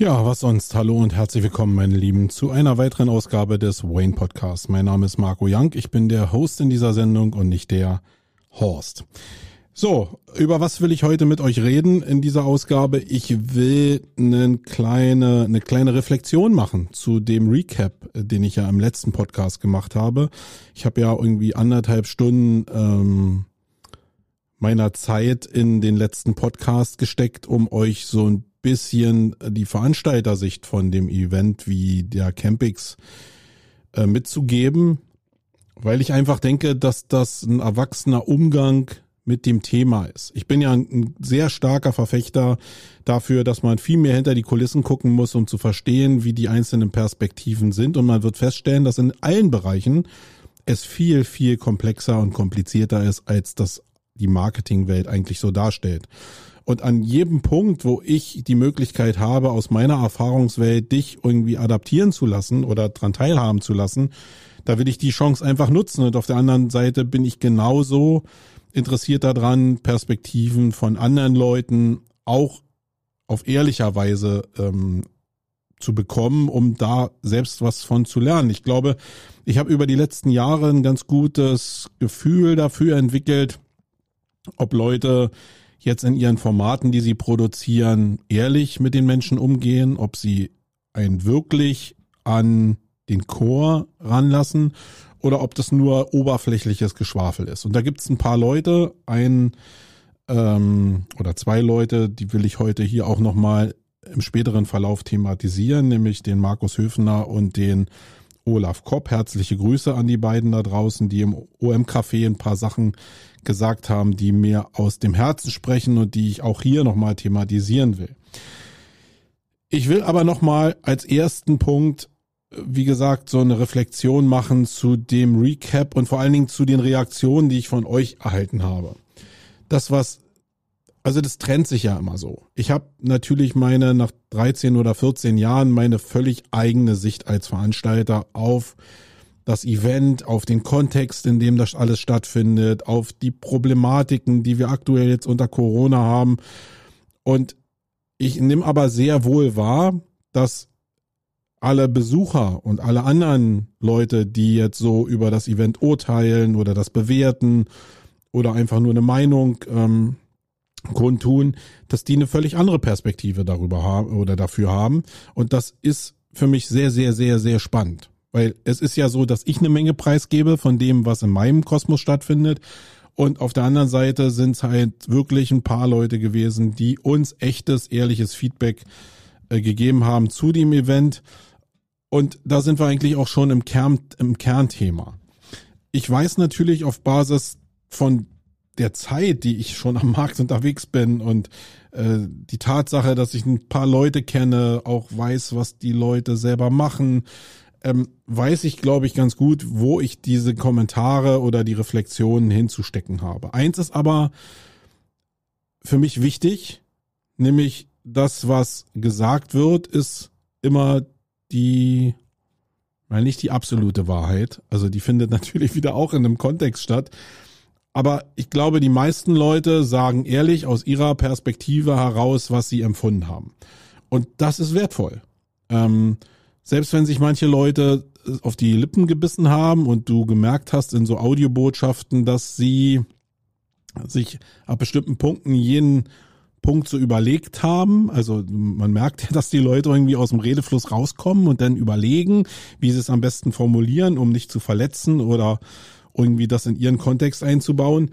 Ja, was sonst? Hallo und herzlich willkommen, meine Lieben, zu einer weiteren Ausgabe des Wayne Podcasts. Mein Name ist Marco Young. Ich bin der Host in dieser Sendung und nicht der Horst. So, über was will ich heute mit euch reden in dieser Ausgabe? Ich will eine kleine, eine kleine Reflexion machen zu dem Recap, den ich ja im letzten Podcast gemacht habe. Ich habe ja irgendwie anderthalb Stunden ähm, meiner Zeit in den letzten Podcast gesteckt, um euch so ein bisschen die Veranstaltersicht von dem Event wie der Campix äh, mitzugeben, weil ich einfach denke, dass das ein erwachsener Umgang mit dem Thema ist. Ich bin ja ein sehr starker Verfechter dafür, dass man viel mehr hinter die Kulissen gucken muss, um zu verstehen, wie die einzelnen Perspektiven sind. Und man wird feststellen, dass in allen Bereichen es viel, viel komplexer und komplizierter ist, als das die Marketingwelt eigentlich so darstellt. Und an jedem Punkt, wo ich die Möglichkeit habe, aus meiner Erfahrungswelt dich irgendwie adaptieren zu lassen oder dran teilhaben zu lassen, da will ich die Chance einfach nutzen. Und auf der anderen Seite bin ich genauso interessiert daran, Perspektiven von anderen Leuten auch auf ehrlicher Weise ähm, zu bekommen, um da selbst was von zu lernen. Ich glaube, ich habe über die letzten Jahre ein ganz gutes Gefühl dafür entwickelt, ob Leute jetzt in ihren Formaten, die sie produzieren, ehrlich mit den Menschen umgehen, ob sie einen wirklich an den Chor ranlassen oder ob das nur oberflächliches Geschwafel ist. Und da gibt es ein paar Leute, ein ähm, oder zwei Leute, die will ich heute hier auch nochmal im späteren Verlauf thematisieren, nämlich den Markus Höfner und den Olaf Kopp. Herzliche Grüße an die beiden da draußen, die im OM-Café ein paar Sachen gesagt haben, die mir aus dem Herzen sprechen und die ich auch hier nochmal thematisieren will. Ich will aber nochmal als ersten Punkt, wie gesagt, so eine Reflexion machen zu dem Recap und vor allen Dingen zu den Reaktionen, die ich von euch erhalten habe. Das, was also das trennt sich ja immer so. Ich habe natürlich meine nach 13 oder 14 Jahren meine völlig eigene Sicht als Veranstalter auf das Event, auf den Kontext, in dem das alles stattfindet, auf die Problematiken, die wir aktuell jetzt unter Corona haben. Und ich nehme aber sehr wohl wahr, dass alle Besucher und alle anderen Leute, die jetzt so über das Event urteilen oder das bewerten oder einfach nur eine Meinung ähm, kundtun, dass die eine völlig andere Perspektive darüber haben oder dafür haben. Und das ist für mich sehr, sehr, sehr, sehr spannend. Weil es ist ja so, dass ich eine Menge preisgebe von dem, was in meinem Kosmos stattfindet. Und auf der anderen Seite sind es halt wirklich ein paar Leute gewesen, die uns echtes, ehrliches Feedback äh, gegeben haben zu dem Event. Und da sind wir eigentlich auch schon im Kern, im Kernthema. Ich weiß natürlich auf Basis von der Zeit, die ich schon am Markt unterwegs bin und äh, die Tatsache, dass ich ein paar Leute kenne, auch weiß, was die Leute selber machen, ähm, weiß ich, glaube ich, ganz gut, wo ich diese Kommentare oder die Reflexionen hinzustecken habe. Eins ist aber für mich wichtig, nämlich das, was gesagt wird, ist immer die, weil nicht die absolute Wahrheit. Also die findet natürlich wieder auch in einem Kontext statt. Aber ich glaube, die meisten Leute sagen ehrlich aus ihrer Perspektive heraus, was sie empfunden haben. Und das ist wertvoll. Ähm, selbst wenn sich manche Leute auf die Lippen gebissen haben und du gemerkt hast in so Audiobotschaften, dass sie sich ab bestimmten Punkten jeden Punkt so überlegt haben. Also man merkt ja, dass die Leute irgendwie aus dem Redefluss rauskommen und dann überlegen, wie sie es am besten formulieren, um nicht zu verletzen oder irgendwie das in ihren Kontext einzubauen.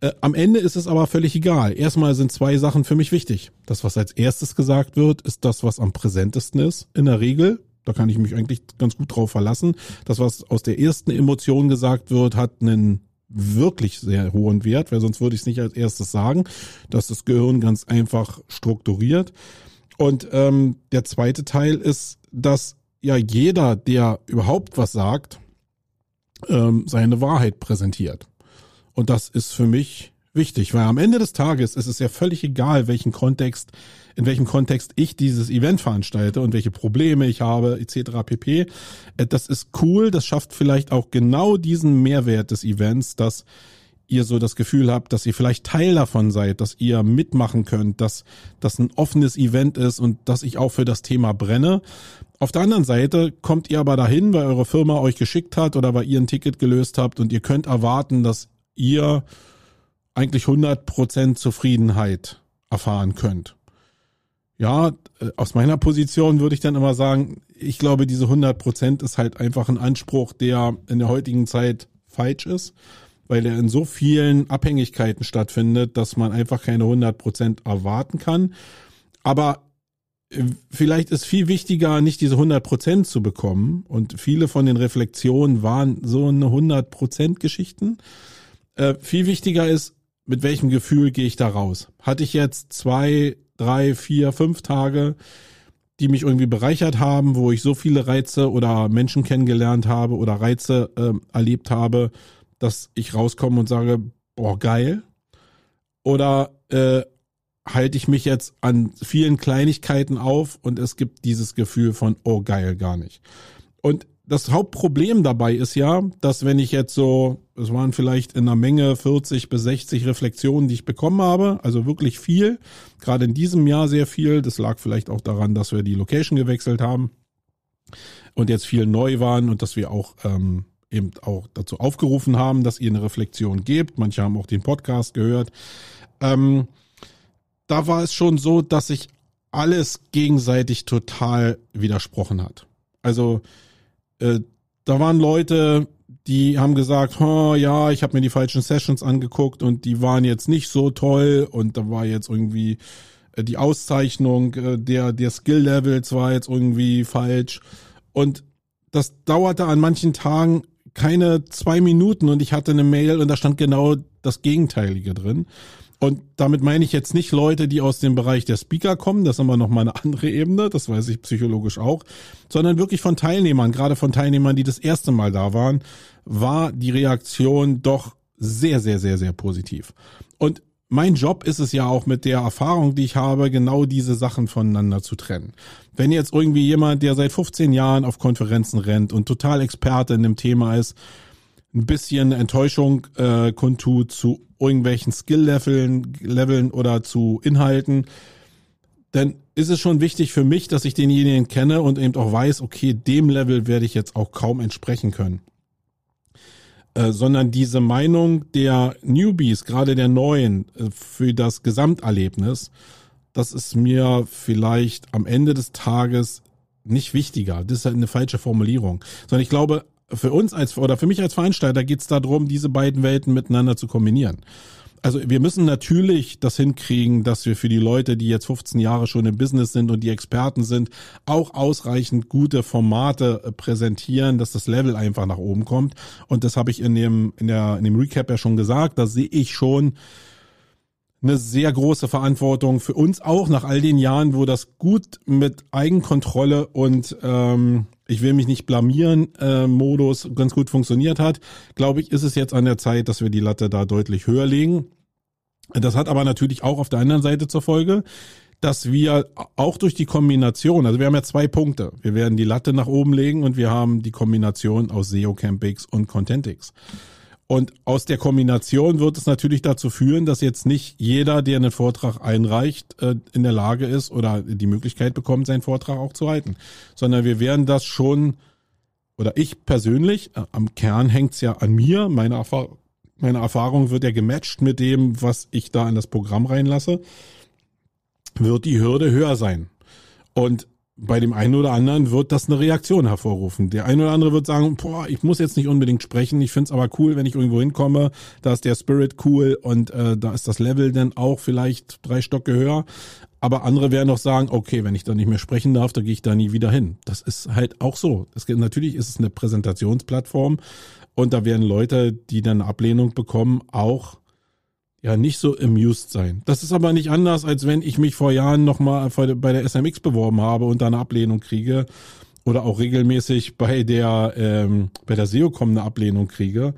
Äh, am Ende ist es aber völlig egal. Erstmal sind zwei Sachen für mich wichtig. Das, was als erstes gesagt wird, ist das, was am präsentesten ist. In der Regel. Da kann ich mich eigentlich ganz gut drauf verlassen. Das, was aus der ersten Emotion gesagt wird, hat einen wirklich sehr hohen Wert, weil sonst würde ich es nicht als erstes sagen, dass das Gehirn ganz einfach strukturiert. Und ähm, der zweite Teil ist, dass ja jeder, der überhaupt was sagt, ähm, seine Wahrheit präsentiert. Und das ist für mich wichtig, weil am Ende des Tages ist es ja völlig egal, welchen Kontext, in welchem Kontext ich dieses Event veranstalte und welche Probleme ich habe, etc. pp. Äh, das ist cool, das schafft vielleicht auch genau diesen Mehrwert des Events, dass ihr so das Gefühl habt, dass ihr vielleicht Teil davon seid, dass ihr mitmachen könnt, dass das ein offenes Event ist und dass ich auch für das Thema brenne. Auf der anderen Seite kommt ihr aber dahin, weil eure Firma euch geschickt hat oder weil ihr ein Ticket gelöst habt und ihr könnt erwarten, dass ihr eigentlich 100% Zufriedenheit erfahren könnt. Ja, äh, aus meiner Position würde ich dann immer sagen, ich glaube, diese 100% ist halt einfach ein Anspruch, der in der heutigen Zeit falsch ist weil er in so vielen Abhängigkeiten stattfindet, dass man einfach keine 100 Prozent erwarten kann. Aber äh, vielleicht ist viel wichtiger, nicht diese 100 Prozent zu bekommen. Und viele von den Reflexionen waren so eine 100 Prozent Geschichten. Äh, viel wichtiger ist, mit welchem Gefühl gehe ich da raus? Hatte ich jetzt zwei, drei, vier, fünf Tage, die mich irgendwie bereichert haben, wo ich so viele Reize oder Menschen kennengelernt habe oder Reize äh, erlebt habe, dass ich rauskomme und sage, boah, geil? Oder äh, halte ich mich jetzt an vielen Kleinigkeiten auf und es gibt dieses Gefühl von, oh geil, gar nicht. Und das Hauptproblem dabei ist ja, dass wenn ich jetzt so, es waren vielleicht in einer Menge 40 bis 60 Reflexionen, die ich bekommen habe, also wirklich viel, gerade in diesem Jahr sehr viel, das lag vielleicht auch daran, dass wir die Location gewechselt haben und jetzt viel neu waren und dass wir auch ähm, eben auch dazu aufgerufen haben, dass ihr eine Reflexion gebt. Manche haben auch den Podcast gehört. Ähm, da war es schon so, dass sich alles gegenseitig total widersprochen hat. Also äh, da waren Leute, die haben gesagt, oh, ja, ich habe mir die falschen Sessions angeguckt und die waren jetzt nicht so toll und da war jetzt irgendwie äh, die Auszeichnung äh, der der Skill Levels war jetzt irgendwie falsch und das dauerte an manchen Tagen keine zwei Minuten und ich hatte eine Mail und da stand genau das Gegenteilige drin. Und damit meine ich jetzt nicht Leute, die aus dem Bereich der Speaker kommen, das ist aber noch mal eine andere Ebene, das weiß ich psychologisch auch, sondern wirklich von Teilnehmern, gerade von Teilnehmern, die das erste Mal da waren, war die Reaktion doch sehr, sehr, sehr, sehr positiv. Und mein Job ist es ja auch mit der Erfahrung, die ich habe, genau diese Sachen voneinander zu trennen. Wenn jetzt irgendwie jemand, der seit 15 Jahren auf Konferenzen rennt und total Experte in dem Thema ist, ein bisschen Enttäuschung äh, kundtut zu irgendwelchen Skill-Leveln Leveln oder zu Inhalten, dann ist es schon wichtig für mich, dass ich denjenigen kenne und eben auch weiß, okay, dem Level werde ich jetzt auch kaum entsprechen können. Äh, sondern diese Meinung der Newbies, gerade der Neuen, äh, für das Gesamterlebnis, das ist mir vielleicht am Ende des Tages nicht wichtiger. Das ist halt eine falsche Formulierung. Sondern ich glaube, für uns als oder für mich als Veranstalter geht es darum, diese beiden Welten miteinander zu kombinieren also wir müssen natürlich das hinkriegen, dass wir für die Leute, die jetzt 15 Jahre schon im Business sind und die Experten sind, auch ausreichend gute Formate äh, präsentieren, dass das Level einfach nach oben kommt. Und das habe ich in dem, in der, in dem Recap ja schon gesagt. Da sehe ich schon eine sehr große Verantwortung für uns auch nach all den Jahren, wo das gut mit Eigenkontrolle und ähm, ich will mich nicht blamieren, äh, Modus ganz gut funktioniert hat, glaube ich, ist es jetzt an der Zeit, dass wir die Latte da deutlich höher legen. Das hat aber natürlich auch auf der anderen Seite zur Folge, dass wir auch durch die Kombination, also wir haben ja zwei Punkte. Wir werden die Latte nach oben legen und wir haben die Kombination aus SEO Campix und Contentix. Und aus der Kombination wird es natürlich dazu führen, dass jetzt nicht jeder, der einen Vortrag einreicht, äh, in der Lage ist oder die Möglichkeit bekommt, seinen Vortrag auch zu halten. Sondern wir werden das schon, oder ich persönlich, äh, am Kern hängt's ja an mir, meine, Erfahrung, meine Erfahrung wird ja gematcht mit dem, was ich da in das Programm reinlasse, wird die Hürde höher sein. Und bei dem einen oder anderen wird das eine Reaktion hervorrufen. Der eine oder andere wird sagen, boah, ich muss jetzt nicht unbedingt sprechen, ich find's aber cool, wenn ich irgendwo hinkomme, da ist der Spirit cool und äh, da ist das Level dann auch vielleicht drei Stocke höher. Aber andere werden auch sagen, okay, wenn ich da nicht mehr sprechen darf, dann gehe ich da nie wieder hin. Das ist halt auch so. Das, natürlich ist es eine Präsentationsplattform und da werden Leute, die dann Ablehnung bekommen, auch ja nicht so amused sein. Das ist aber nicht anders, als wenn ich mich vor Jahren nochmal bei der SMX beworben habe und da eine Ablehnung kriege oder auch regelmäßig bei der ähm, bei der SEOCom eine Ablehnung kriege.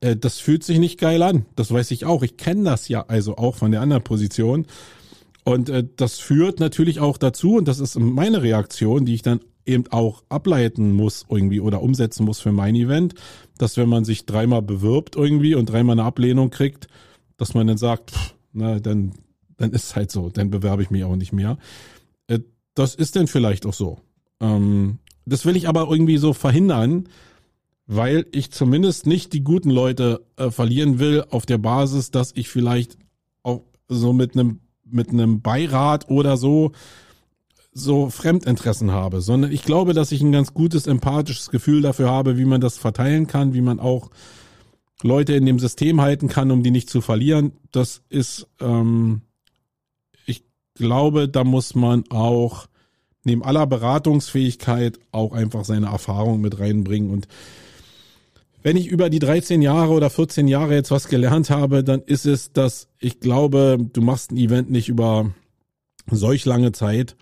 Äh, das fühlt sich nicht geil an. Das weiß ich auch. Ich kenne das ja also auch von der anderen Position. Und äh, das führt natürlich auch dazu, und das ist meine Reaktion, die ich dann eben auch ableiten muss irgendwie oder umsetzen muss für mein Event, dass wenn man sich dreimal bewirbt irgendwie und dreimal eine Ablehnung kriegt, dass man dann sagt, pff, na, dann, dann ist halt so, dann bewerbe ich mich auch nicht mehr. Äh, das ist denn vielleicht auch so. Ähm, das will ich aber irgendwie so verhindern, weil ich zumindest nicht die guten Leute äh, verlieren will auf der Basis, dass ich vielleicht auch so mit einem mit einem Beirat oder so so Fremdinteressen habe, sondern ich glaube, dass ich ein ganz gutes empathisches Gefühl dafür habe, wie man das verteilen kann, wie man auch Leute in dem System halten kann, um die nicht zu verlieren. Das ist, ähm, ich glaube, da muss man auch neben aller Beratungsfähigkeit auch einfach seine Erfahrung mit reinbringen. Und wenn ich über die 13 Jahre oder 14 Jahre jetzt was gelernt habe, dann ist es, dass ich glaube, du machst ein Event nicht über solch lange Zeit,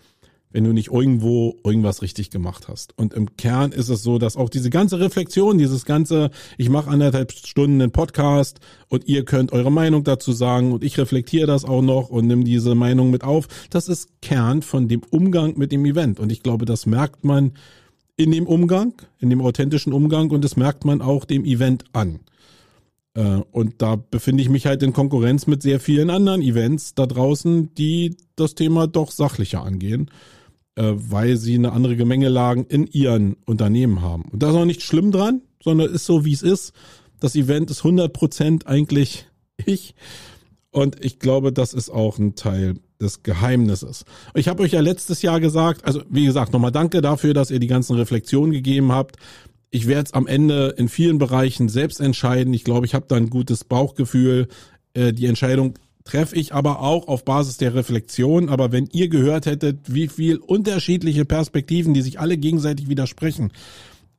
wenn du nicht irgendwo irgendwas richtig gemacht hast. Und im Kern ist es so, dass auch diese ganze Reflexion, dieses ganze, ich mache anderthalb Stunden einen Podcast und ihr könnt eure Meinung dazu sagen und ich reflektiere das auch noch und nimm diese Meinung mit auf, das ist Kern von dem Umgang mit dem Event. Und ich glaube, das merkt man in dem Umgang, in dem authentischen Umgang und das merkt man auch dem Event an. Äh, und da befinde ich mich halt in Konkurrenz mit sehr vielen anderen Events da draußen, die das Thema doch sachlicher angehen äh, weil sie eine andere Gemengelagen in ihren Unternehmen haben. Und da ist auch nicht schlimm dran, sondern ist so, wie es ist. Das Event ist 100% eigentlich ich. Und ich glaube, das ist auch ein Teil des Geheimnisses. Ich habe euch ja letztes Jahr gesagt, also wie gesagt, nochmal danke dafür, dass ihr die ganzen Reflexionen gegeben habt. Ich werde es am Ende in vielen Bereichen selbst entscheiden. Ich glaube, ich habe da ein gutes Bauchgefühl. Äh, die Entscheidung treffe ich aber auch auf Basis der Reflexion. Aber wenn ihr gehört hättet, wie viel unterschiedliche Perspektiven, die sich alle gegenseitig widersprechen,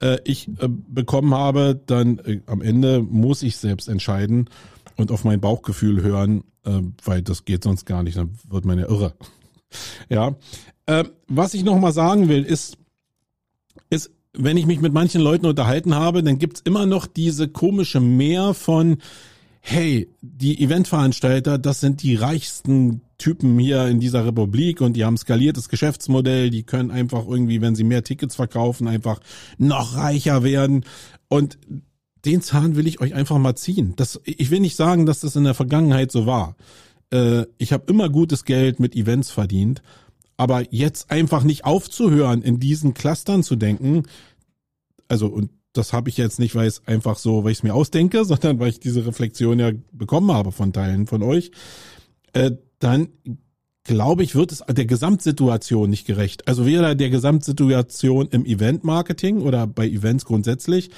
äh, ich äh, bekommen habe, dann äh, am Ende muss ich selbst entscheiden und auf mein Bauchgefühl hören, äh, weil das geht sonst gar nicht, dann wird man ja irre. ja. Äh, was ich nochmal sagen will, ist, ist, wenn ich mich mit manchen Leuten unterhalten habe, dann gibt's immer noch diese komische Mehr von, hey, die Eventveranstalter, das sind die reichsten Typen hier in dieser Republik und die haben skaliertes Geschäftsmodell, die können einfach irgendwie, wenn sie mehr Tickets verkaufen, einfach noch reicher werden. Und den Zahn will ich euch einfach mal ziehen. Das, ich will nicht sagen, dass das in der Vergangenheit so war. Äh, ich habe immer gutes Geld mit Events verdient, aber jetzt einfach nicht aufzuhören, in diesen Clustern zu denken, also und das habe ich jetzt nicht, weil es einfach so, weil ich es mir ausdenke, sondern weil ich diese Reflexion ja bekommen habe von Teilen von euch, äh, dann glaube ich, wird es der Gesamtsituation nicht gerecht. Also weder der Gesamtsituation im Event-Marketing oder bei Events grundsätzlich,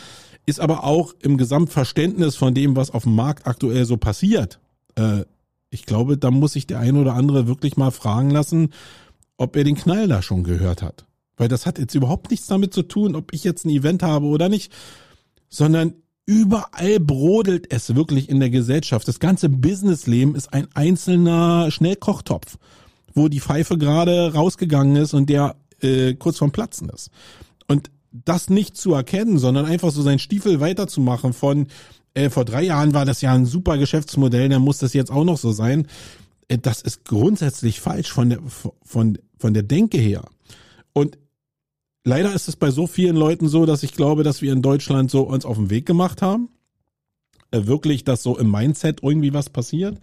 ist aber auch im Gesamtverständnis von dem, was auf dem Markt aktuell so passiert. Äh, ich glaube, da muss sich der eine oder andere wirklich mal fragen lassen, ob er den Knall da schon gehört hat. Weil das hat jetzt überhaupt nichts damit zu tun, ob ich jetzt ein Event habe oder nicht, sondern überall brodelt es wirklich in der Gesellschaft. Das ganze Businessleben ist ein einzelner Schnellkochtopf, wo die Pfeife gerade rausgegangen ist und der äh, kurz vorm Platzen ist. Und das nicht zu erkennen, sondern einfach so sein Stiefel weiterzumachen von äh, vor drei Jahren war das ja ein super Geschäftsmodell, dann muss das jetzt auch noch so sein. Äh, das ist grundsätzlich falsch von der von von der Denke her. Und leider ist es bei so vielen Leuten so, dass ich glaube, dass wir in Deutschland so uns auf den Weg gemacht haben. Äh, wirklich, dass so im Mindset irgendwie was passiert.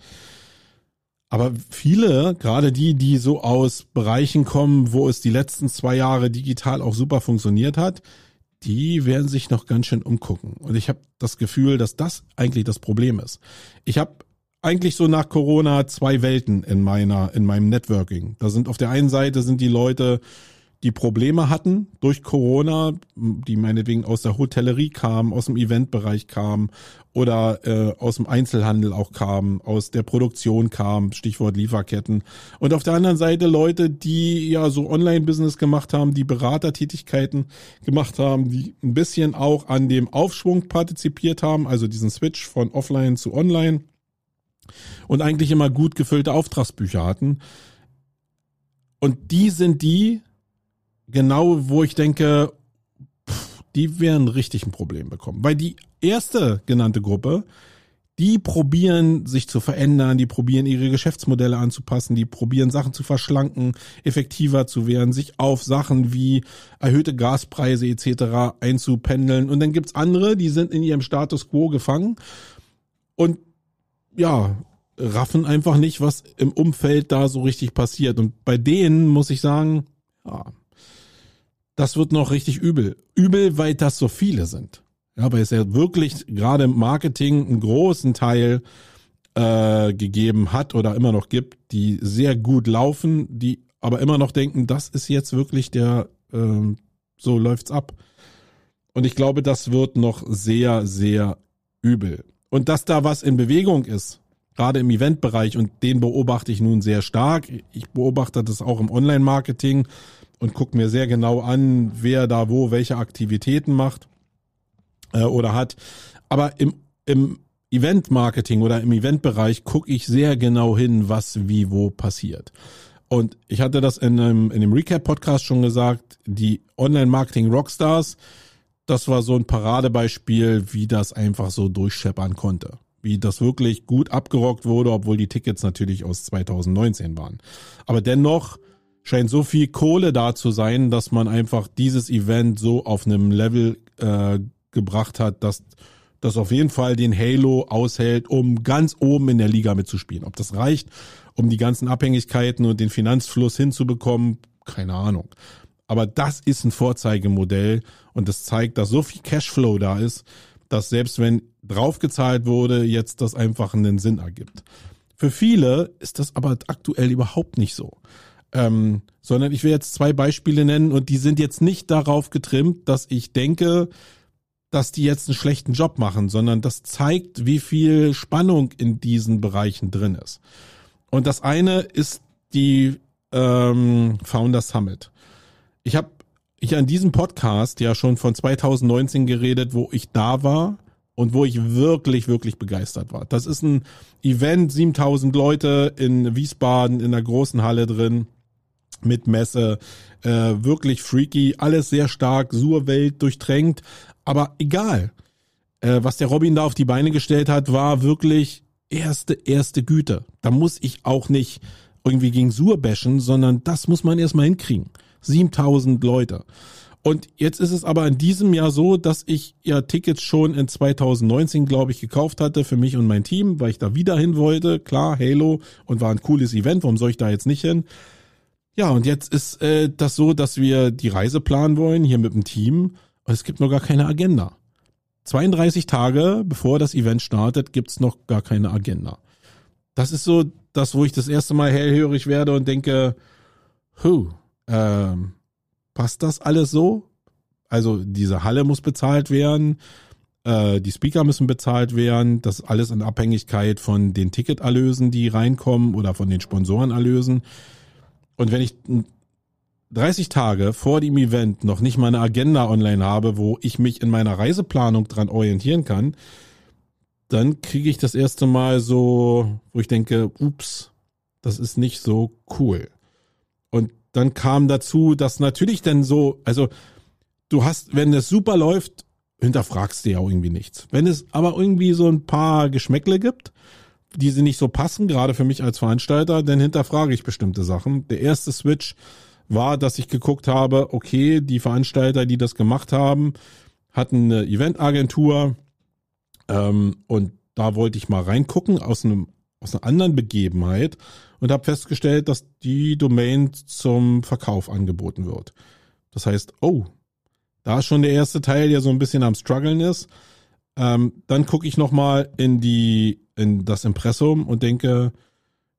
Aber viele, gerade die, die so aus Bereichen kommen, wo es die letzten zwei Jahre digital auch super funktioniert hat, die werden sich noch ganz schön umgucken. Und ich habe das Gefühl, dass das eigentlich das Problem ist. Ich habe eigentlich so nach Corona zwei Welten in meiner, in meinem Networking. Da sind auf der einen Seite sind die Leute, die Probleme hatten durch Corona, die meinetwegen aus der Hotellerie kamen, aus dem Eventbereich kamen oder äh, aus dem Einzelhandel auch kamen, aus der Produktion kamen, Stichwort Lieferketten. Und auf der anderen Seite Leute, die ja so Online-Business gemacht haben, die Beratertätigkeiten gemacht haben, die ein bisschen auch an dem Aufschwung partizipiert haben, also diesen Switch von Offline zu Online und eigentlich immer gut gefüllte Auftragsbücher hatten. Und die sind die, genau, wo ich denke, pff, die werden richtig ein Problem bekommen. Weil die erste genannte Gruppe, die probieren sich zu verändern, die probieren ihre Geschäftsmodelle anzupassen, die probieren Sachen zu verschlanken, effektiver zu werden, sich auf Sachen wie erhöhte Gaspreise etc. einzupendeln. Und dann gibt's andere, die sind in ihrem Status quo gefangen und ja, raffen einfach nicht, was im Umfeld da so richtig passiert. Und bei denen muss ich sagen, ja, das wird noch richtig übel. Übel, weil das so viele sind. Ja, weil es ja wirklich gerade im Marketing einen großen Teil äh, gegeben hat oder immer noch gibt, die sehr gut laufen, die aber immer noch denken, das ist jetzt wirklich der, äh, so läuft's ab. Und ich glaube, das wird noch sehr, sehr übel. Und dass da was in Bewegung ist, gerade im Eventbereich, und den beobachte ich nun sehr stark. Ich beobachte das auch im Online-Marketing und gucke mir sehr genau an, wer da wo welche Aktivitäten macht äh, oder hat. Aber im, im Event-Marketing oder im Eventbereich gucke ich sehr genau hin, was wie wo passiert. Und ich hatte das in einem, in dem Recap-Podcast schon gesagt, die Online-Marketing-Rockstars, das war so ein Paradebeispiel, wie das einfach so durchscheppern konnte. Wie das wirklich gut abgerockt wurde, obwohl die Tickets natürlich aus 2019 waren. Aber dennoch scheint so viel Kohle da zu sein, dass man einfach dieses Event so auf einem Level äh, gebracht hat, dass das auf jeden Fall den Halo aushält, um ganz oben in der Liga mitzuspielen. Ob das reicht, um die ganzen Abhängigkeiten und den Finanzfluss hinzubekommen, keine Ahnung. Aber das ist ein Vorzeigemodell und das zeigt, dass so viel Cashflow da ist, dass selbst wenn draufgezahlt wurde, jetzt das einfach einen Sinn ergibt. Für viele ist das aber aktuell überhaupt nicht so. Ähm, sondern ich will jetzt zwei Beispiele nennen und die sind jetzt nicht darauf getrimmt, dass ich denke, dass die jetzt einen schlechten Job machen, sondern das zeigt, wie viel Spannung in diesen Bereichen drin ist. Und das eine ist die ähm, Founder Summit. Ich habe ich an diesem Podcast ja schon von 2019 geredet, wo ich da war und wo ich wirklich, wirklich begeistert war. Das ist ein Event, 7000 Leute in Wiesbaden in einer großen Halle drin mit Messe, äh, wirklich freaky, alles sehr stark, Surwelt durchtränkt, aber egal. Äh, was der Robin da auf die Beine gestellt hat, war wirklich erste, erste Güte. Da muss ich auch nicht irgendwie gegen Sur bashen, sondern das muss man erstmal hinkriegen. 7000 Leute. Und jetzt ist es aber in diesem Jahr so, dass ich ja Tickets schon in 2019, glaube ich, gekauft hatte für mich und mein Team, weil ich da wieder hin wollte. Klar, Halo und war ein cooles Event. Warum soll ich da jetzt nicht hin? Ja, und jetzt ist äh, das so, dass wir die Reise planen wollen hier mit dem Team und es gibt noch gar keine Agenda. 32 Tage bevor das Event startet, gibt's noch gar keine Agenda. Das ist so das, wo ich das erste Mal hellhörig werde und denke, hu, ähm, passt das alles so? Also diese Halle muss bezahlt werden, äh, die Speaker müssen bezahlt werden, das alles in Abhängigkeit von den Ticketerlösen, die reinkommen oder von den Sponsorenerlösen. Und wenn ich 30 Tage vor dem Event noch nicht mal eine Agenda online habe, wo ich mich in meiner Reiseplanung dran orientieren kann, dann kriege ich das erste Mal so, wo ich denke, ups, das ist nicht so cool. Und dann kam dazu, dass natürlich denn so, also du hast, wenn es super läuft, hinterfragst du ja irgendwie nichts. Wenn es aber irgendwie so ein paar Geschmäckle gibt, die sie nicht so passen, gerade für mich als Veranstalter, dann hinterfrage ich bestimmte Sachen. Der erste Switch war, dass ich geguckt habe, okay, die Veranstalter, die das gemacht haben, hatten eine Eventagentur ähm, und da wollte ich mal reingucken aus einem aus einer anderen Begebenheit und habe festgestellt, dass die Domain zum Verkauf angeboten wird. Das heißt, oh, da ist schon der erste Teil, der so ein bisschen am struggeln ist. Ähm, dann gucke ich noch mal in die in das Impressum und denke,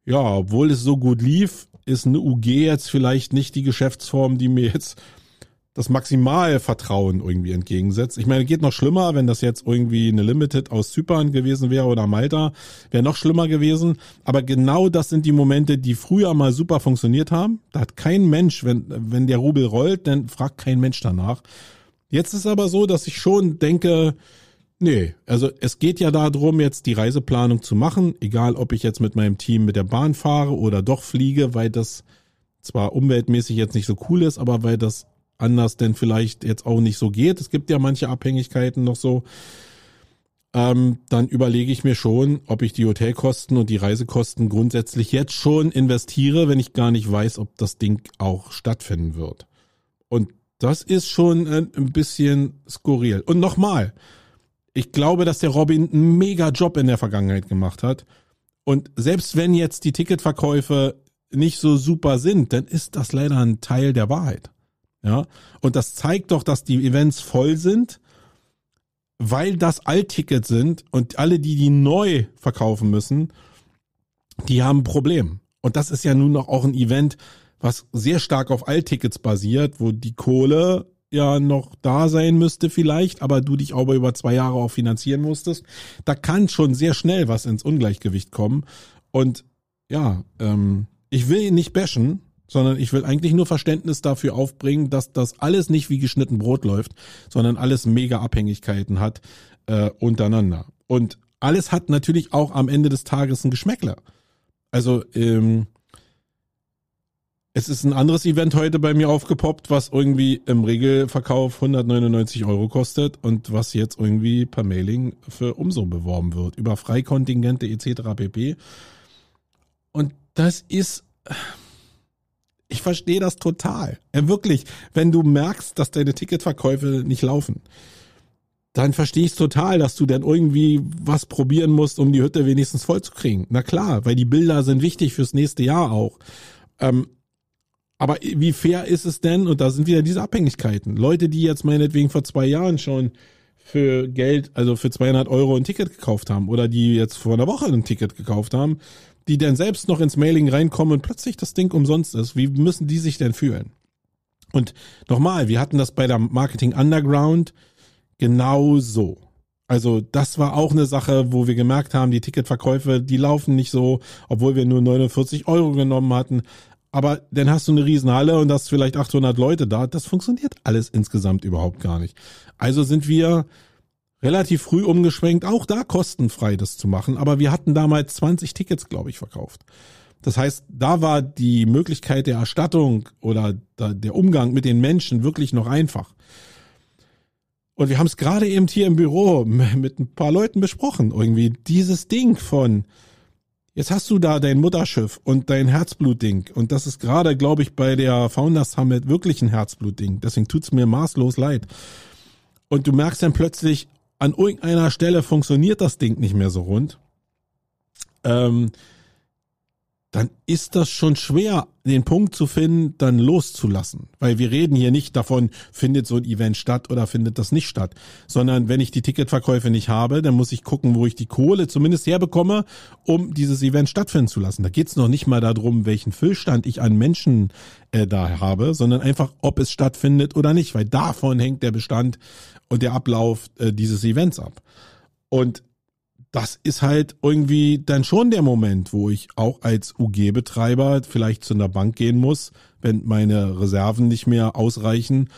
ja, obwohl es so gut lief, ist eine UG jetzt vielleicht nicht die Geschäftsform, die mir jetzt das Maximalvertrauen irgendwie entgegensetzt. Ich meine, geht noch schlimmer, wenn das jetzt irgendwie eine Limited aus Zypern gewesen wäre oder Malta, wäre noch schlimmer gewesen. Aber genau das sind die Momente, die früher mal super funktioniert haben. Da hat kein Mensch, wenn, wenn der Rubel rollt, dann fragt kein Mensch danach. Jetzt ist aber so, dass ich schon denke, Nee, also es geht ja darum, jetzt die Reiseplanung zu machen, egal ob ich jetzt mit meinem Team mit der Bahn fahre oder doch fliege, weil das zwar umweltmäßig jetzt nicht so cool ist, aber weil das anders denn vielleicht jetzt auch nicht so geht. Es gibt ja manche Abhängigkeiten noch so. ähm, dann überlege ich mir schon, ob ich die Hotelkosten und die Reisekosten grundsätzlich jetzt schon investiere, wenn ich gar nicht weiß, ob das Ding auch stattfinden wird. Und das ist schon ein bisschen skurril. Und nochmal, ich glaube, dass der Robin einen mega Job in der Vergangenheit gemacht hat. Und selbst wenn jetzt die Ticketverkäufe nicht so super sind, dann ist das leider ein Teil der Wahrheit. Ja. Und das zeigt doch, dass die Events voll sind, weil das Alttickets sind und alle, die die neu verkaufen müssen, die haben ein Problem. Und das ist ja nun noch auch ein Event, was sehr stark auf Alttickets basiert, wo die Kohle ja noch da sein müsste vielleicht, aber du dich aber über zwei Jahre auch finanzieren musstest. Da kann schon sehr schnell was ins Ungleichgewicht kommen. Und ja, ähm, ich will ihn nicht bashen, sondern ich will eigentlich nur Verständnis dafür aufbringen, dass das alles nicht wie geschnitten Brot läuft, sondern alles mega Abhängigkeiten hat äh, untereinander. Und alles hat natürlich auch am Ende des Tages ein Geschmäckler. Also ähm, es ist ein anderes Event heute bei mir aufgepoppt, was irgendwie im Regelverkauf 199 Euro kostet und was jetzt irgendwie per Mailing für umso beworben wird, über Freikontingente etc. pp. Und das ist, ich verstehe das total. Ja, wirklich, wenn du merkst, dass deine Ticketverkäufe nicht laufen, dann verstehe ich es total, dass du dann irgendwie was probieren musst, um die Hütte wenigstens voll zu kriegen. Na klar, weil die Bilder sind wichtig fürs nächste Jahr auch. Ähm, aber wie fair ist es denn? Und da sind wieder diese Abhängigkeiten. Leute, die jetzt meinetwegen vor zwei Jahren schon für Geld, also für 200 Euro ein Ticket gekauft haben oder die jetzt vor einer Woche ein Ticket gekauft haben, die dann selbst noch ins Mailing reinkommen und plötzlich das Ding umsonst ist. Wie müssen die sich denn fühlen? Und nochmal, wir hatten das bei der Marketing Underground genauso. Also das war auch eine Sache, wo wir gemerkt haben, die Ticketverkäufe, die laufen nicht so, obwohl wir nur 49 Euro genommen hatten aber dann hast du eine Riesenhalle und hast vielleicht 800 Leute da. Das funktioniert alles insgesamt überhaupt gar nicht. Also sind wir relativ früh umgeschwenkt, auch da kostenfrei das zu machen. Aber wir hatten damals 20 Tickets, glaube ich, verkauft. Das heißt, da war die Möglichkeit der Erstattung oder der Umgang mit den Menschen wirklich noch einfach. Und wir haben es gerade eben hier im Büro mit ein paar Leuten besprochen. Irgendwie dieses Ding von, Jetzt hast du da dein Mutterschiff und dein Herzblutding. Und das ist gerade, glaube ich, bei der Founders Summit wirklich ein Herzblutding. Deswegen tut's mir maßlos leid. Und du merkst dann plötzlich, an irgendeiner Stelle funktioniert das Ding nicht mehr so rund. Ähm, dann ist das schon schwer, den Punkt zu finden, dann loszulassen. Weil wir reden hier nicht davon, findet so ein Event statt oder findet das nicht statt, sondern wenn ich die Ticketverkäufe nicht habe, dann muss ich gucken, wo ich die Kohle zumindest herbekomme, um dieses Event stattfinden zu lassen. Da geht's noch nicht mal darum, welchen Füllstand ich an Menschen äh, da habe, sondern einfach, ob es stattfindet oder nicht, weil davon hängt der Bestand und der Ablauf äh, dieses Events ab. Und das ist halt irgendwie dann schon der Moment, wo ich auch als UG-Betreiber vielleicht zu einer Bank gehen muss, wenn meine Reserven nicht mehr ausreichen,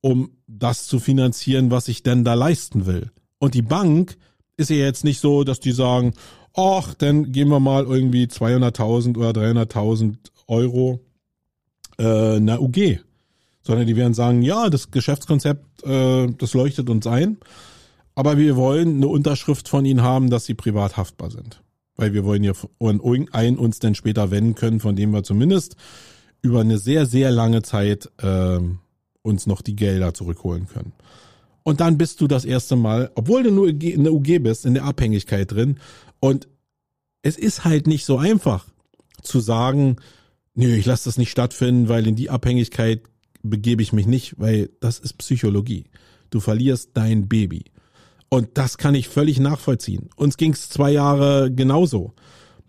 um das zu finanzieren, was ich denn da leisten will. Und die Bank ist ja jetzt nicht so, dass die sagen, ach, dann gehen wir mal irgendwie 200.000 oder 300.000 Euro äh, einer UG. Sondern die werden sagen, ja, das Geschäftskonzept, äh, das leuchtet uns ein aber wir wollen eine Unterschrift von ihnen haben, dass sie privat haftbar sind. Weil wir wollen ja irgendeinen uns dann später wenden können, von dem wir zumindest über eine sehr, sehr lange Zeit äh, uns noch die Gelder zurückholen können. Und dann bist du das erste Mal, obwohl du nur in der UG bist, in der Abhängigkeit drin. Und es ist halt nicht so einfach zu sagen, nö, ich lasse das nicht stattfinden, weil in die Abhängigkeit begebe ich mich nicht, weil das ist Psychologie. Du verlierst dein Baby. Und das kann ich völlig nachvollziehen. Uns ging es zwei Jahre genauso.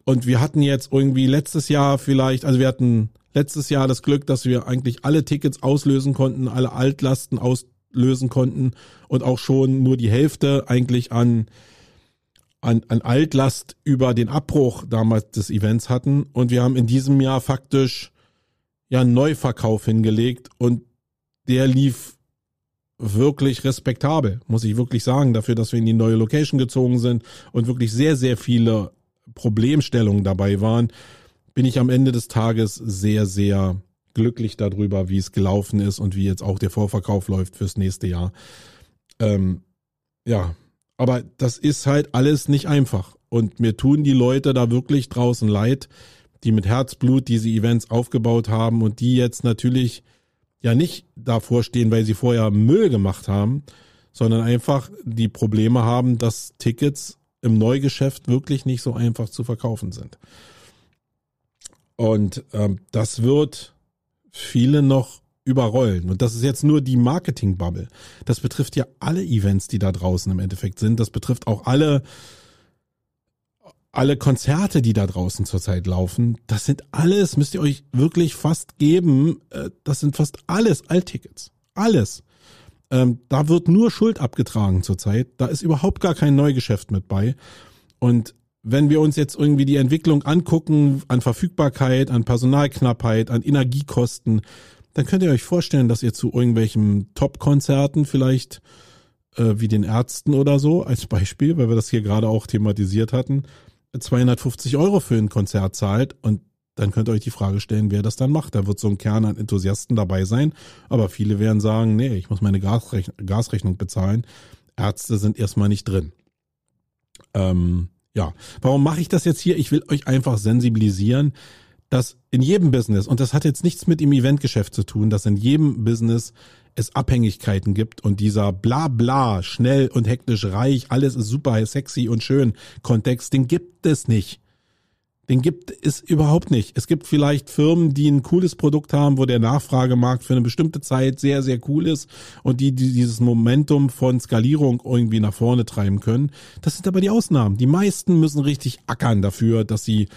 Und wir hatten jetzt irgendwie letztes Jahr vielleicht, also wir hatten letztes Jahr das Glück, dass wir eigentlich alle Tickets auslösen konnten, alle Altlasten auslösen konnten und auch schon nur die Hälfte eigentlich an, an, an Altlast über den Abbruch damals des Events hatten. Und wir haben in diesem Jahr faktisch ja einen Neuverkauf hingelegt und der lief wirklich respektabel, muss ich wirklich sagen, dafür, dass wir in die neue Location gezogen sind und wirklich sehr, sehr viele Problemstellungen dabei waren, bin ich am Ende des Tages sehr, sehr glücklich darüber, wie es gelaufen ist und wie jetzt auch der Vorverkauf läuft fürs nächste Jahr. Ähm, ja, Aber das ist halt alles nicht einfach. Und mir tun die Leute da wirklich draußen leid, die mit Herzblut diese Events aufgebaut haben und die jetzt natürlich ja nicht davor stehen, weil sie vorher Müll gemacht haben, sondern einfach die Probleme haben, dass Tickets im Neugeschäft wirklich nicht so einfach zu verkaufen sind. Und ähm, das wird viele noch überrollen. Und das ist jetzt nur die Marketing-Bubble. Das betrifft ja alle Events, die da draußen im Endeffekt sind. Das betrifft auch alle, alle Konzerte, die da draußen zurzeit laufen. Das sind alles, müsst ihr euch wirklich fast geben. Äh, das sind fast alles Alttickets. Alles. Ähm, da wird nur Schuld abgetragen zurzeit. Da ist überhaupt gar kein Neugeschäft mit bei. Und wenn wir uns jetzt irgendwie die Entwicklung angucken an Verfügbarkeit, an Personalknappheit, an Energiekosten, dann könnt ihr euch vorstellen, dass ihr zu irgendwelchen Top-Konzerten vielleicht äh, wie den Ärzten oder so als Beispiel, weil wir das hier gerade auch thematisiert hatten, 250 Euro für ein Konzert zahlt und dann könnt ihr euch die Frage stellen, wer das dann macht. Da wird so ein Kern an Enthusiasten dabei sein, aber viele werden sagen, nee, ich muss meine Gasrechn Gasrechnung bezahlen. Ärzte sind erstmal nicht drin. Ähm, ja, warum mache ich das jetzt hier? Ich will euch einfach sensibilisieren, dass in jedem Business, und das hat jetzt nichts mit dem Eventgeschäft zu tun, dass in jedem Business es Abhängigkeiten gibt und dieser bla bla, schnell und hektisch reich, alles ist super sexy und schön Kontext, den gibt es nicht. Den gibt es überhaupt nicht. Es gibt vielleicht Firmen, die ein cooles Produkt haben, wo der Nachfragemarkt für eine bestimmte Zeit sehr, sehr cool ist und die, die dieses Momentum von Skalierung irgendwie nach vorne treiben können. Das sind aber die Ausnahmen. Die meisten müssen richtig ackern dafür, dass sie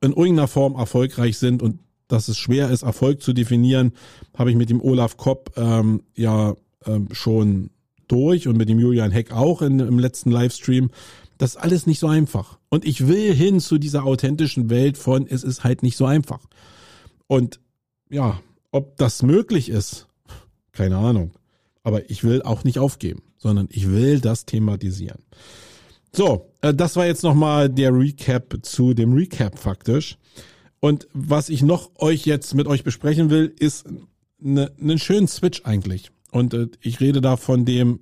in irgendeiner Form erfolgreich sind und dass es schwer ist, Erfolg zu definieren, habe ich mit dem Olaf Kopp ähm, ja ähm, schon durch und mit dem Julian Heck auch in, im letzten Livestream. Das ist alles nicht so einfach. Und ich will hin zu dieser authentischen Welt von, es ist halt nicht so einfach. Und ja, ob das möglich ist, keine Ahnung. Aber ich will auch nicht aufgeben, sondern ich will das thematisieren. So, äh, das war jetzt nochmal der Recap zu dem Recap faktisch. Und was ich noch euch jetzt mit euch besprechen will, ist ne, einen schönen Switch eigentlich. Und äh, ich rede da von dem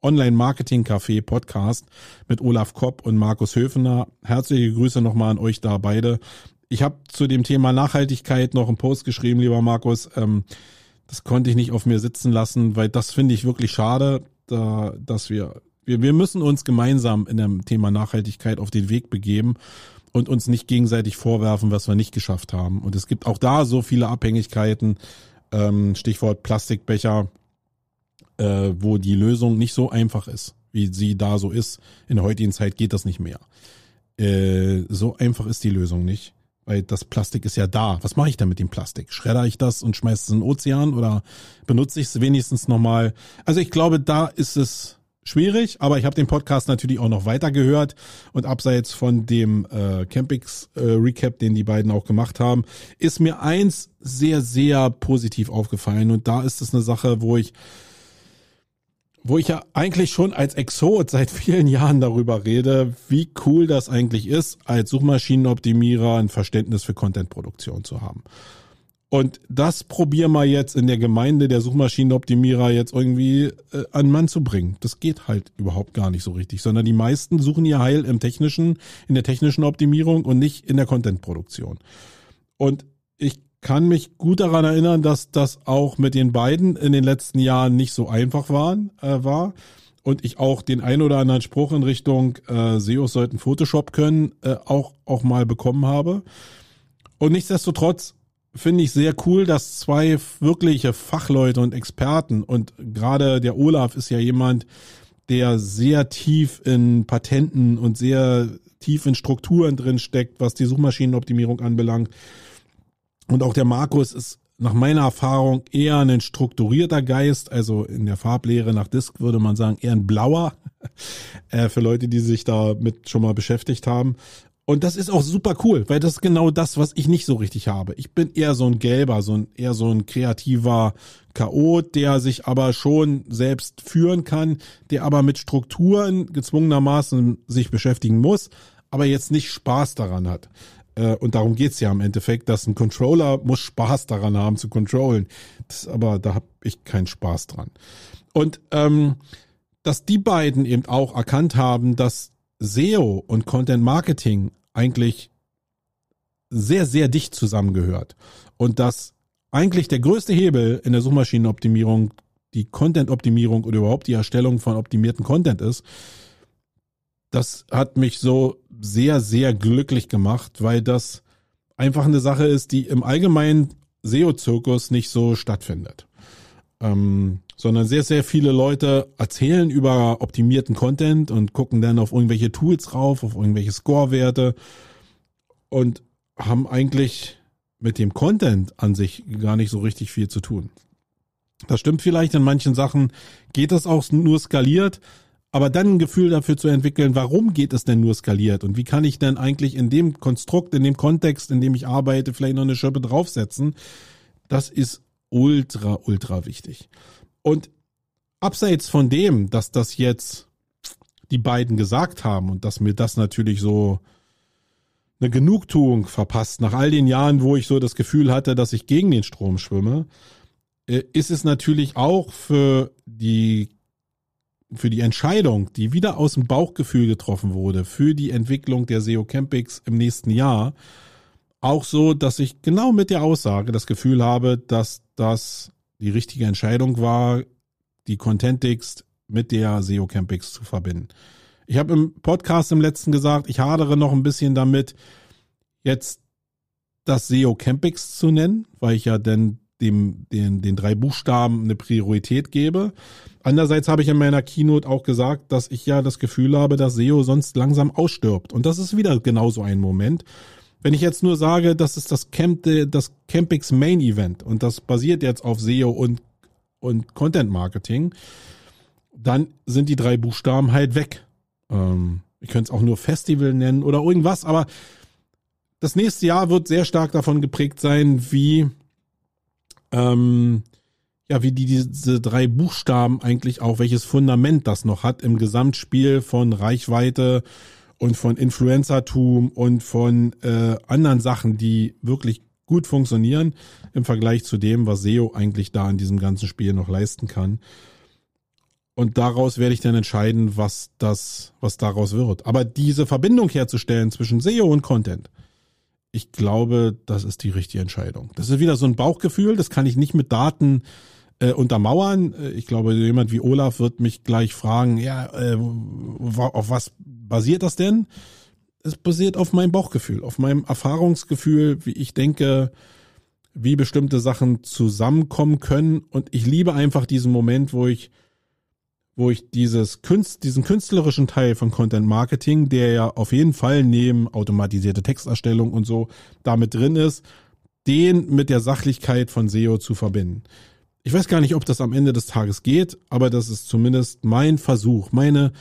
Online-Marketing-Café Podcast mit Olaf Kopp und Markus Höfener. Herzliche Grüße nochmal an euch da beide. Ich habe zu dem Thema Nachhaltigkeit noch einen Post geschrieben, lieber Markus. Ähm, das konnte ich nicht auf mir sitzen lassen, weil das finde ich wirklich schade, da, dass wir, wir, wir müssen uns gemeinsam in dem Thema Nachhaltigkeit auf den Weg begeben und uns nicht gegenseitig vorwerfen, was wir nicht geschafft haben. Und es gibt auch da so viele Abhängigkeiten, ähm, Stichwort Plastikbecher, äh, wo die Lösung nicht so einfach ist, wie sie da so ist. In der heutigen Zeit geht das nicht mehr. Äh, so einfach ist die Lösung nicht. Weil das Plastik ist ja da. Was mache ich denn mit dem Plastik? Schredder ich das und schmeiße es in den Ozean oder benutze ich es wenigstens nochmal? Also ich glaube, da ist es schwierig, aber ich habe den Podcast natürlich auch noch weiter gehört und abseits von dem äh, Campix äh, Recap, den die beiden auch gemacht haben, ist mir eins sehr, sehr positiv aufgefallen und da ist es eine Sache, wo ich wo ich ja eigentlich schon als Exot seit vielen Jahren darüber rede, wie cool das eigentlich ist, als Suchmaschinenoptimierer ein Verständnis für Contentproduktion zu haben. Und das probier mal jetzt in der Gemeinde der Suchmaschinenoptimierer jetzt irgendwie äh, an Mann zu bringen. Das geht halt überhaupt gar nicht so richtig, sondern die meisten suchen ihr Heil im technischen, in der technischen Optimierung und nicht in der Contentproduktion. Und ich kann mich gut daran erinnern, dass das auch mit den beiden in den letzten Jahren nicht so einfach waren, äh, war. Und ich auch den ein oder anderen Spruch in Richtung äh, SEOs sollten Photoshop können, äh, auch, auch mal bekommen habe. Und nichtsdestotrotz finde ich sehr cool, dass zwei wirkliche Fachleute und Experten und gerade der Olaf ist ja jemand, der sehr tief in Patenten und sehr tief in Strukturen drin steckt, was die Suchmaschinenoptimierung anbelangt und auch der Markus ist nach meiner Erfahrung eher ein strukturierter Geist, also in der Farblehre nach Disk würde man sagen eher ein blauer, äh, für Leute, die sich damit schon mal beschäftigt haben. Und das ist auch super cool, weil das ist genau das, was ich nicht so richtig habe. Ich bin eher so ein gelber, so ein eher so ein kreativer Chaot, der sich aber schon selbst führen kann, der aber mit Strukturen gezwungenermaßen sich beschäftigen muss, aber jetzt nicht Spaß daran hat. Äh, und darum geht's ja im Endeffekt, dass ein Controller muss Spaß daran haben zu controllen. Das, aber da habe ich keinen Spaß dran. Und ähm, dass die beiden eben auch erkannt haben, dass SEO und Content Marketing eigentlich sehr, sehr dicht zusammengehört. Und dass eigentlich der größte Hebel in der Suchmaschinenoptimierung die Content-Optimierung oder überhaupt die Erstellung von optimierten Content ist. Das hat mich so sehr, sehr glücklich gemacht, weil das einfach eine Sache ist, die im allgemeinen SEO-Zirkus nicht so stattfindet. Ähm, sondern sehr, sehr viele Leute erzählen über optimierten Content und gucken dann auf irgendwelche Tools rauf, auf irgendwelche Score-Werte und haben eigentlich mit dem Content an sich gar nicht so richtig viel zu tun. Das stimmt vielleicht, in manchen Sachen geht das auch nur skaliert, aber dann ein Gefühl dafür zu entwickeln, warum geht es denn nur skaliert und wie kann ich denn eigentlich in dem Konstrukt, in dem Kontext, in dem ich arbeite, vielleicht noch eine Schippe draufsetzen, das ist ultra, ultra wichtig. Und abseits von dem, dass das jetzt die beiden gesagt haben und dass mir das natürlich so eine Genugtuung verpasst, nach all den Jahren, wo ich so das Gefühl hatte, dass ich gegen den Strom schwimme, äh, ist es natürlich auch für die für die Entscheidung, die wieder aus dem Bauchgefühl getroffen wurde, für die Entwicklung der SEO Campix im nächsten Jahr, auch so, dass ich genau mit der Aussage das Gefühl habe, dass das die richtige Entscheidung war, die Contentix mit der SEO Campix zu verbinden. Ich habe im Podcast im letzten gesagt, ich hadere noch ein bisschen damit, jetzt das SEO Campix zu nennen, weil ich ja denn dem, den, den drei Buchstaben eine Priorität gebe. Andererseits habe ich in meiner Keynote auch gesagt, dass ich ja das Gefühl habe, dass SEO sonst langsam ausstirbt. Und das ist wieder genauso ein Moment. Wenn ich jetzt nur sage, das ist das Camp, das Campix Main Event und das basiert jetzt auf SEO und, und Content Marketing, dann sind die drei Buchstaben halt weg. Ähm, ich könnte es auch nur Festival nennen oder irgendwas, aber das nächste Jahr wird sehr stark davon geprägt sein, wie, ähm, ja, wie die, diese drei Buchstaben eigentlich auch, welches Fundament das noch hat im Gesamtspiel von Reichweite und von Influencertum und von äh, anderen Sachen, die wirklich gut funktionieren im Vergleich zu dem, was SEO eigentlich da in diesem ganzen Spiel noch leisten kann. Und daraus werde ich dann entscheiden, was das, was daraus wird. Aber diese Verbindung herzustellen zwischen SEO und Content, ich glaube, das ist die richtige Entscheidung. Das ist wieder so ein Bauchgefühl, das kann ich nicht mit Daten äh, untermauern. Äh, ich glaube, jemand wie Olaf wird mich gleich fragen, ja, äh, auf was basiert das denn? Es basiert auf meinem Bauchgefühl, auf meinem Erfahrungsgefühl, wie ich denke, wie bestimmte Sachen zusammenkommen können. Und ich liebe einfach diesen Moment, wo ich wo ich dieses Künst, diesen künstlerischen Teil von Content Marketing, der ja auf jeden Fall neben automatisierte Texterstellung und so damit drin ist, den mit der Sachlichkeit von SEO zu verbinden. Ich weiß gar nicht, ob das am Ende des Tages geht, aber das ist zumindest mein Versuch. Meine,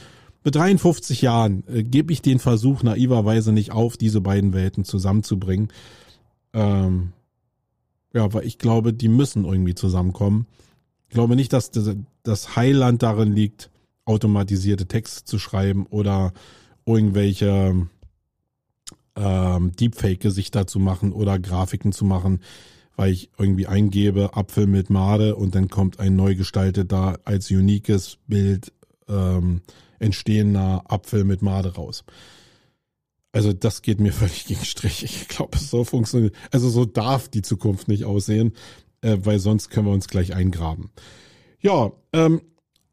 mit 53 Jahren äh, gebe ich den Versuch naiverweise nicht auf, diese beiden Welten zusammenzubringen. Ähm, ja, weil ich glaube, die müssen irgendwie zusammenkommen. Ich glaube nicht, dass das Heiland darin liegt, automatisierte Texte zu schreiben oder irgendwelche ähm, Deepfake-Gesichter zu machen oder Grafiken zu machen, weil ich irgendwie eingebe Apfel mit Made und dann kommt ein neu gestalteter als uniques Bild ähm, entstehender Apfel mit Made raus. Also das geht mir völlig gegen Strich. Ich glaube, so funktioniert, also so darf die Zukunft nicht aussehen äh, weil sonst können wir uns gleich eingraben. Ja, ähm,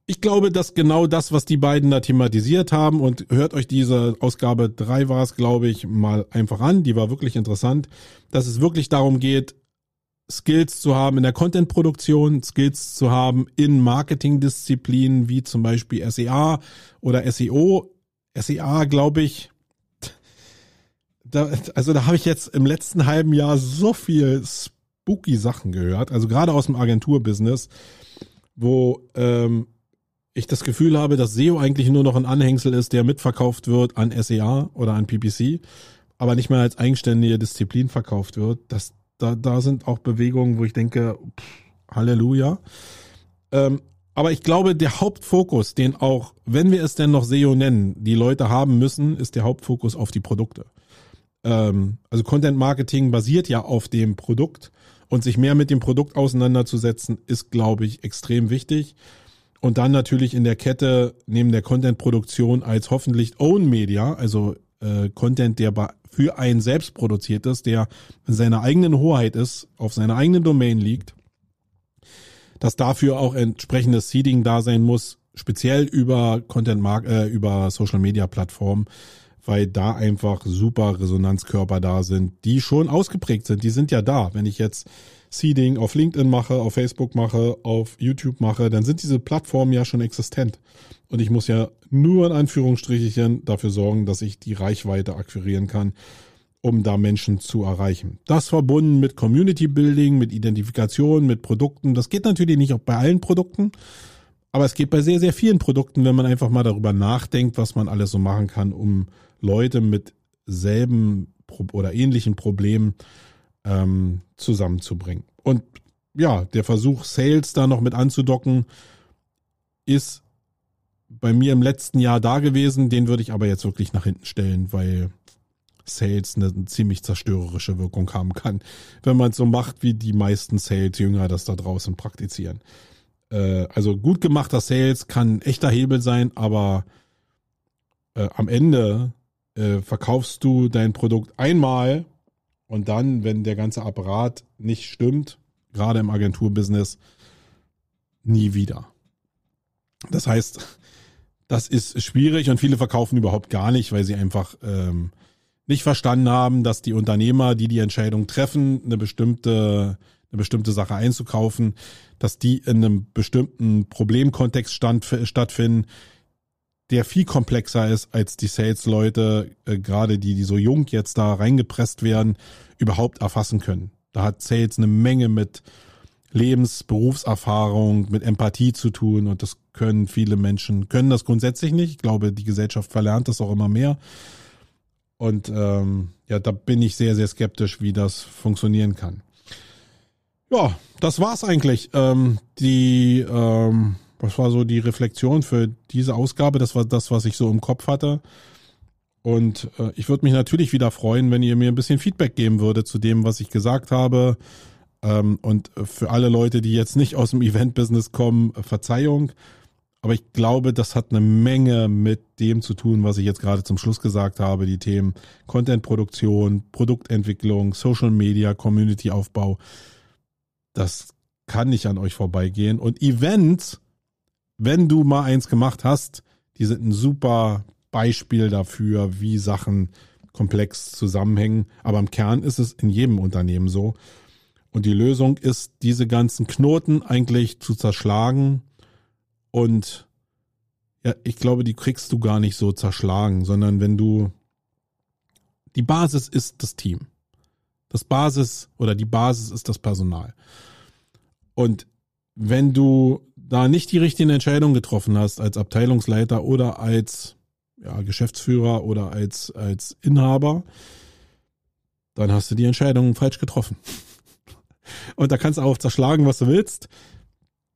ich glaube, dass genau das, was die beiden da thematisiert haben und hört euch diese Ausgabe 3 war es, glaube ich, mal einfach an. Die war wirklich interessant, dass es wirklich darum geht, Skills zu haben in der Content-Produktion, Skills zu haben in Marketing-Disziplinen wie zum Beispiel SEA oder SEO. SEA, glaube ich, da, also da habe ich jetzt im letzten halben Jahr so viel spooky Sachen gehört, also gerade aus dem Agenturbusiness, wo ähm, ich das Gefühl habe, dass SEO eigentlich nur noch ein Anhängsel ist, der mitverkauft wird an SEA oder an PPC, aber nicht mehr als eigenständige Disziplin verkauft wird. Das, da, da sind auch Bewegungen, wo ich denke, pff, Halleluja. Ähm, aber ich glaube, der Hauptfokus, den auch, wenn wir es denn noch SEO nennen, die Leute haben müssen, ist der Hauptfokus auf die Produkte. Ähm, also Content Marketing basiert ja auf dem Produkt und sich mehr mit dem Produkt auseinanderzusetzen, ist, glaube ich, extrem wichtig. Und dann natürlich in der Kette neben der Content-Produktion als hoffentlich Own Media, also äh, Content, der für einen selbst produziert ist, der in seiner eigenen Hoheit ist, auf seiner eigenen Domain liegt, dass dafür auch entsprechendes Seeding da sein muss, speziell über Content Mark äh, über Social Media Plattformen, weil da einfach super Resonanzkörper da sind, die schon ausgeprägt sind. Die sind ja da. Wenn ich jetzt Seeding auf LinkedIn mache, auf Facebook mache, auf YouTube mache, dann sind diese Plattformen ja schon existent. Und ich muss ja nur in Anführungsstrichen dafür sorgen, dass ich die Reichweite akquirieren kann, um da Menschen zu erreichen. Das verbunden mit Community Building, mit Identifikation, mit Produkten. Das geht natürlich nicht auch bei allen Produkten, aber es geht bei sehr, sehr vielen Produkten, wenn man einfach mal darüber nachdenkt, was man alles so machen kann, um Leute mit selben oder ähnlichen Problemen ähm, zusammenzubringen. Und ja, der Versuch, Sales da noch mit anzudocken, ist bei mir im letzten Jahr da gewesen. Den würde ich aber jetzt wirklich nach hinten stellen, weil Sales eine ziemlich zerstörerische Wirkung haben kann, wenn man es so macht, wie die meisten Sales-Jünger das da draußen praktizieren. Äh, also gut gemachter Sales kann ein echter Hebel sein, aber äh, am Ende äh, verkaufst du dein Produkt einmal und dann, wenn der ganze Apparat nicht stimmt, gerade im Agenturbusiness, nie wieder. Das heißt, das ist schwierig und viele verkaufen überhaupt gar nicht, weil sie einfach ähm, nicht verstanden haben, dass die Unternehmer, die die Entscheidung treffen, eine bestimmte eine bestimmte Sache einzukaufen, dass die in einem bestimmten Problemkontext stand, stattfinden, der viel komplexer ist, als die Sales-Leute, äh, gerade die, die so jung jetzt da reingepresst werden, überhaupt erfassen können. Da hat Sales eine Menge mit Lebens-, Berufserfahrung, mit Empathie zu tun und das können viele Menschen, können das grundsätzlich nicht. Ich glaube, die Gesellschaft verlernt das auch immer mehr. Und ähm, ja, da bin ich sehr, sehr skeptisch, wie das funktionieren kann. Ja, das war's eigentlich. Ähm, die ähm, was war so die Reflexion für diese Ausgabe? Das war das, was ich so im Kopf hatte. Und äh, ich würde mich natürlich wieder freuen, wenn ihr mir ein bisschen Feedback geben würdet zu dem, was ich gesagt habe. Ähm, und für alle Leute, die jetzt nicht aus dem Event-Business kommen, Verzeihung. Aber ich glaube, das hat eine Menge mit dem zu tun, was ich jetzt gerade zum Schluss gesagt habe. Die Themen Content-Produktion, Produktentwicklung, Social Media, Community-Aufbau. Das kann nicht an euch vorbeigehen. Und Events wenn du mal eins gemacht hast, die sind ein super Beispiel dafür, wie Sachen komplex zusammenhängen. Aber im Kern ist es in jedem Unternehmen so. Und die Lösung ist, diese ganzen Knoten eigentlich zu zerschlagen. Und ja, ich glaube, die kriegst du gar nicht so zerschlagen, sondern wenn du, die Basis ist das Team. Das Basis oder die Basis ist das Personal. Und wenn du da nicht die richtigen Entscheidungen getroffen hast als Abteilungsleiter oder als ja, Geschäftsführer oder als, als Inhaber, dann hast du die Entscheidungen falsch getroffen. Und da kannst du auch zerschlagen, was du willst.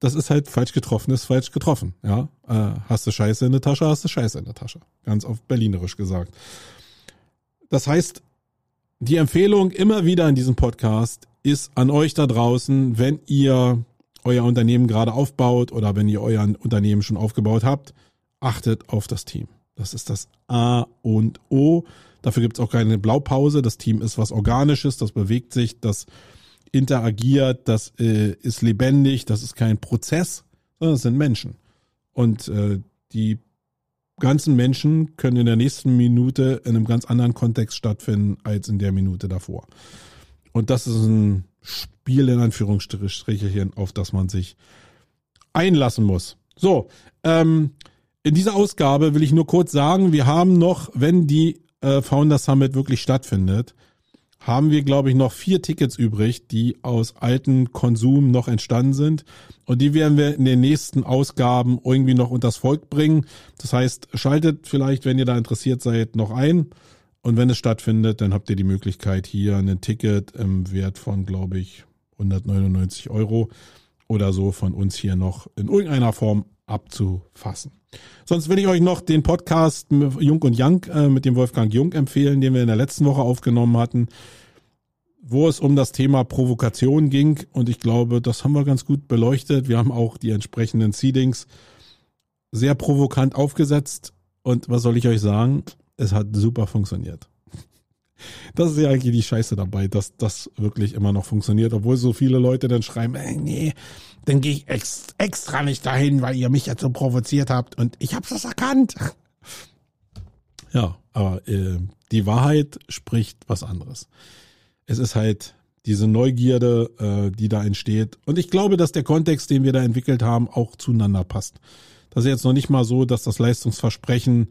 Das ist halt falsch getroffen, ist falsch getroffen. Ja, äh, hast du Scheiße in der Tasche, hast du Scheiße in der Tasche. Ganz auf Berlinerisch gesagt. Das heißt, die Empfehlung immer wieder in diesem Podcast ist an euch da draußen, wenn ihr euer Unternehmen gerade aufbaut oder wenn ihr euer Unternehmen schon aufgebaut habt, achtet auf das Team. Das ist das A und O. Dafür gibt es auch keine Blaupause. Das Team ist was Organisches, das bewegt sich, das interagiert, das äh, ist lebendig, das ist kein Prozess, sondern es sind Menschen. Und äh, die ganzen Menschen können in der nächsten Minute in einem ganz anderen Kontext stattfinden als in der Minute davor. Und das ist ein Spiel in Anführungsstrichen, auf das man sich einlassen muss. So, ähm, in dieser Ausgabe will ich nur kurz sagen, wir haben noch, wenn die äh, Founder Summit wirklich stattfindet, haben wir, glaube ich, noch vier Tickets übrig, die aus alten Konsum noch entstanden sind. Und die werden wir in den nächsten Ausgaben irgendwie noch unters Volk bringen. Das heißt, schaltet vielleicht, wenn ihr da interessiert seid, noch ein. Und wenn es stattfindet, dann habt ihr die Möglichkeit, hier ein Ticket im Wert von, glaube ich, 199 Euro oder so von uns hier noch in irgendeiner Form abzufassen. Sonst will ich euch noch den Podcast Jung und Young äh, mit dem Wolfgang Jung empfehlen, den wir in der letzten Woche aufgenommen hatten, wo es um das Thema Provokation ging. Und ich glaube, das haben wir ganz gut beleuchtet. Wir haben auch die entsprechenden Seedings sehr provokant aufgesetzt und was soll ich euch sagen? Es hat super funktioniert. Das ist ja eigentlich die Scheiße dabei, dass das wirklich immer noch funktioniert, obwohl so viele Leute dann schreiben, ey, nee, dann gehe ich ex extra nicht dahin, weil ihr mich jetzt so provoziert habt und ich hab's das erkannt. Ja, aber äh, die Wahrheit spricht was anderes. Es ist halt diese Neugierde, äh, die da entsteht. Und ich glaube, dass der Kontext, den wir da entwickelt haben, auch zueinander passt. Das ist jetzt noch nicht mal so, dass das Leistungsversprechen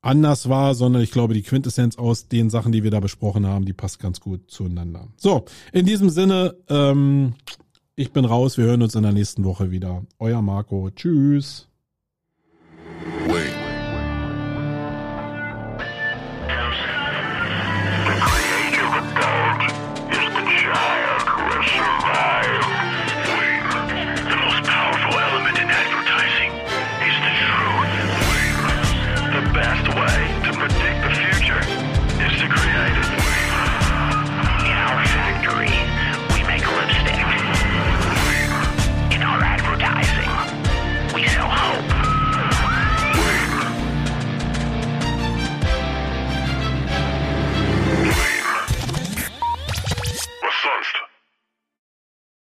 anders war, sondern ich glaube, die Quintessenz aus den Sachen, die wir da besprochen haben, die passt ganz gut zueinander. So, in diesem Sinne, ähm, ich bin raus. Wir hören uns in der nächsten Woche wieder. Euer Marco. Tschüss.